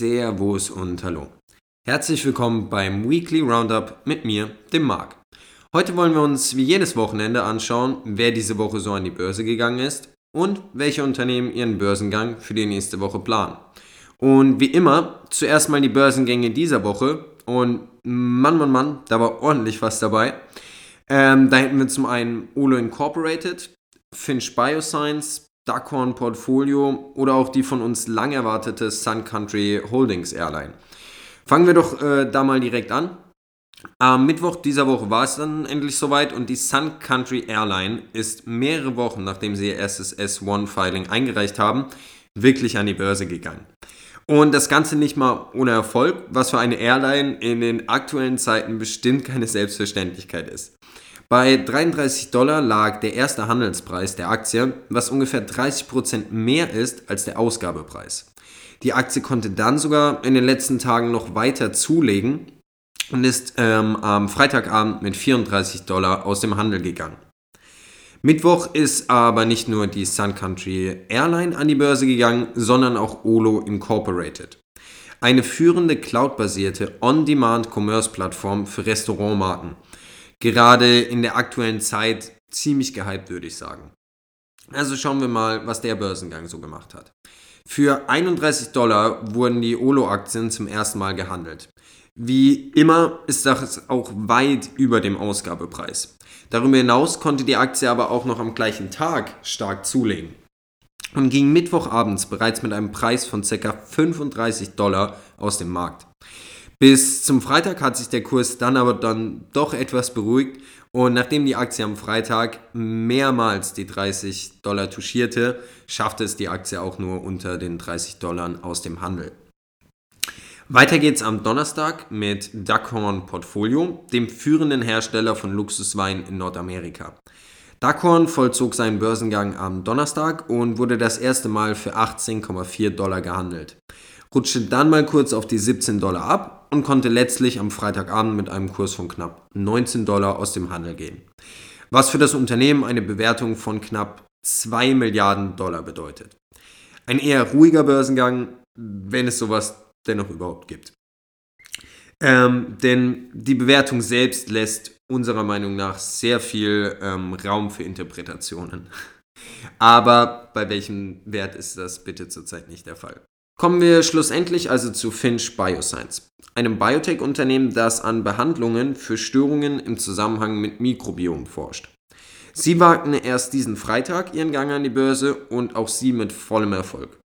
Servus und Hallo. Herzlich willkommen beim Weekly Roundup mit mir, dem Marc. Heute wollen wir uns wie jedes Wochenende anschauen, wer diese Woche so an die Börse gegangen ist und welche Unternehmen ihren Börsengang für die nächste Woche planen. Und wie immer, zuerst mal die Börsengänge dieser Woche und Mann, Mann, Mann, da war ordentlich was dabei. Ähm, da hätten wir zum einen Olo Incorporated, Finch Bioscience, Duckhorn Portfolio oder auch die von uns lang erwartete Sun Country Holdings Airline. Fangen wir doch äh, da mal direkt an. Am Mittwoch dieser Woche war es dann endlich soweit und die Sun Country Airline ist mehrere Wochen, nachdem sie ihr erstes S1-Filing eingereicht haben, wirklich an die Börse gegangen. Und das Ganze nicht mal ohne Erfolg, was für eine Airline in den aktuellen Zeiten bestimmt keine Selbstverständlichkeit ist. Bei 33 Dollar lag der erste Handelspreis der Aktie, was ungefähr 30% mehr ist als der Ausgabepreis. Die Aktie konnte dann sogar in den letzten Tagen noch weiter zulegen und ist ähm, am Freitagabend mit 34 Dollar aus dem Handel gegangen. Mittwoch ist aber nicht nur die Sun Country Airline an die Börse gegangen, sondern auch Olo Incorporated. Eine führende cloudbasierte On-Demand-Commerce-Plattform für Restaurantmarken. Gerade in der aktuellen Zeit ziemlich gehypt, würde ich sagen. Also schauen wir mal, was der Börsengang so gemacht hat. Für 31 Dollar wurden die Olo-Aktien zum ersten Mal gehandelt. Wie immer ist das auch weit über dem Ausgabepreis. Darüber hinaus konnte die Aktie aber auch noch am gleichen Tag stark zulegen und ging Mittwochabends bereits mit einem Preis von ca. 35 Dollar aus dem Markt. Bis zum Freitag hat sich der Kurs dann aber dann doch etwas beruhigt und nachdem die Aktie am Freitag mehrmals die 30 Dollar touchierte, schaffte es die Aktie auch nur unter den 30 Dollar aus dem Handel. Weiter geht's am Donnerstag mit Duckhorn Portfolio, dem führenden Hersteller von Luxuswein in Nordamerika. Duckhorn vollzog seinen Börsengang am Donnerstag und wurde das erste Mal für 18,4 Dollar gehandelt. Rutschte dann mal kurz auf die 17 Dollar ab und konnte letztlich am Freitagabend mit einem Kurs von knapp 19 Dollar aus dem Handel gehen. Was für das Unternehmen eine Bewertung von knapp 2 Milliarden Dollar bedeutet. Ein eher ruhiger Börsengang, wenn es sowas dennoch überhaupt gibt. Ähm, denn die Bewertung selbst lässt unserer Meinung nach sehr viel ähm, Raum für Interpretationen. Aber bei welchem Wert ist das bitte zurzeit nicht der Fall? Kommen wir schlussendlich also zu Finch Bioscience, einem Biotech-Unternehmen, das an Behandlungen für Störungen im Zusammenhang mit Mikrobiom forscht. Sie wagten erst diesen Freitag ihren Gang an die Börse und auch sie mit vollem Erfolg.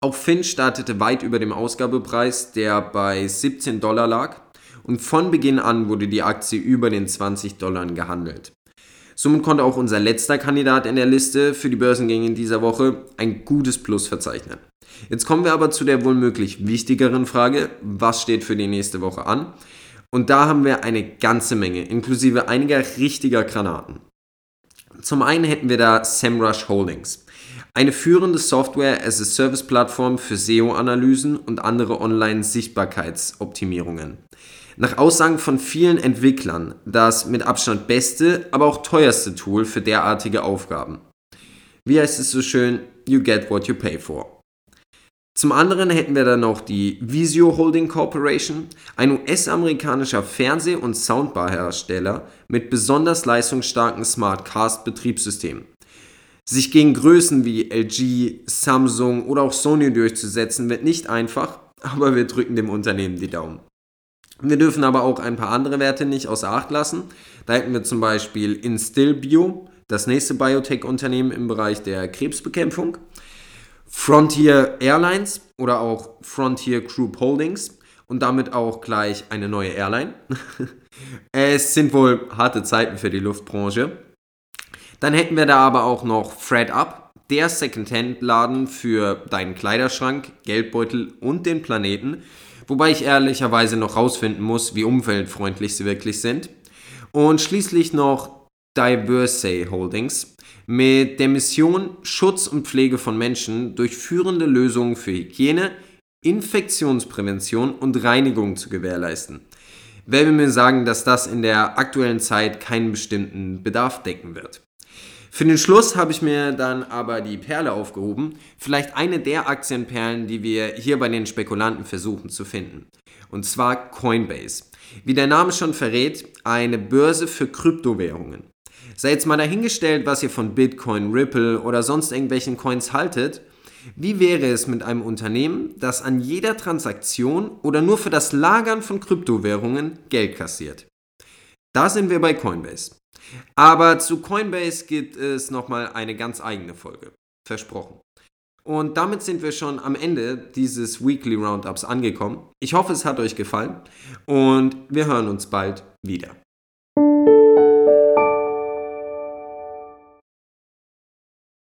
Auch Finch startete weit über dem Ausgabepreis, der bei 17 Dollar lag, und von Beginn an wurde die Aktie über den 20 Dollar gehandelt. Somit konnte auch unser letzter Kandidat in der Liste für die Börsengänge in dieser Woche ein gutes Plus verzeichnen. Jetzt kommen wir aber zu der wohl möglich wichtigeren Frage, was steht für die nächste Woche an? Und da haben wir eine ganze Menge, inklusive einiger richtiger Granaten. Zum einen hätten wir da SEMrush Holdings. Eine führende Software-as-a-Service-Plattform für SEO-Analysen und andere Online-Sichtbarkeitsoptimierungen. Nach Aussagen von vielen Entwicklern das mit Abstand beste, aber auch teuerste Tool für derartige Aufgaben. Wie heißt es so schön? You get what you pay for. Zum anderen hätten wir dann noch die Visio Holding Corporation, ein US-amerikanischer Fernseh- und Soundbar-Hersteller mit besonders leistungsstarken Smart-Cast-Betriebssystemen. Sich gegen Größen wie LG, Samsung oder auch Sony durchzusetzen, wird nicht einfach, aber wir drücken dem Unternehmen die Daumen. Wir dürfen aber auch ein paar andere Werte nicht außer Acht lassen. Da hätten wir zum Beispiel Instillbio, das nächste Biotech-Unternehmen im Bereich der Krebsbekämpfung. Frontier Airlines oder auch Frontier Group Holdings und damit auch gleich eine neue Airline. es sind wohl harte Zeiten für die Luftbranche. Dann hätten wir da aber auch noch Fred Up, der Secondhand-Laden für deinen Kleiderschrank, Geldbeutel und den Planeten. Wobei ich ehrlicherweise noch rausfinden muss, wie umweltfreundlich sie wirklich sind. Und schließlich noch Diversey Holdings mit der Mission Schutz und Pflege von Menschen durch führende Lösungen für Hygiene, Infektionsprävention und Reinigung zu gewährleisten. Wer will mir sagen, dass das in der aktuellen Zeit keinen bestimmten Bedarf decken wird? Für den Schluss habe ich mir dann aber die Perle aufgehoben, vielleicht eine der Aktienperlen, die wir hier bei den Spekulanten versuchen zu finden. Und zwar Coinbase. Wie der Name schon verrät, eine Börse für Kryptowährungen. Sei jetzt mal dahingestellt, was ihr von Bitcoin, Ripple oder sonst irgendwelchen Coins haltet. Wie wäre es mit einem Unternehmen, das an jeder Transaktion oder nur für das Lagern von Kryptowährungen Geld kassiert? Da sind wir bei Coinbase. Aber zu Coinbase gibt es nochmal eine ganz eigene Folge. Versprochen. Und damit sind wir schon am Ende dieses Weekly Roundups angekommen. Ich hoffe, es hat euch gefallen und wir hören uns bald wieder.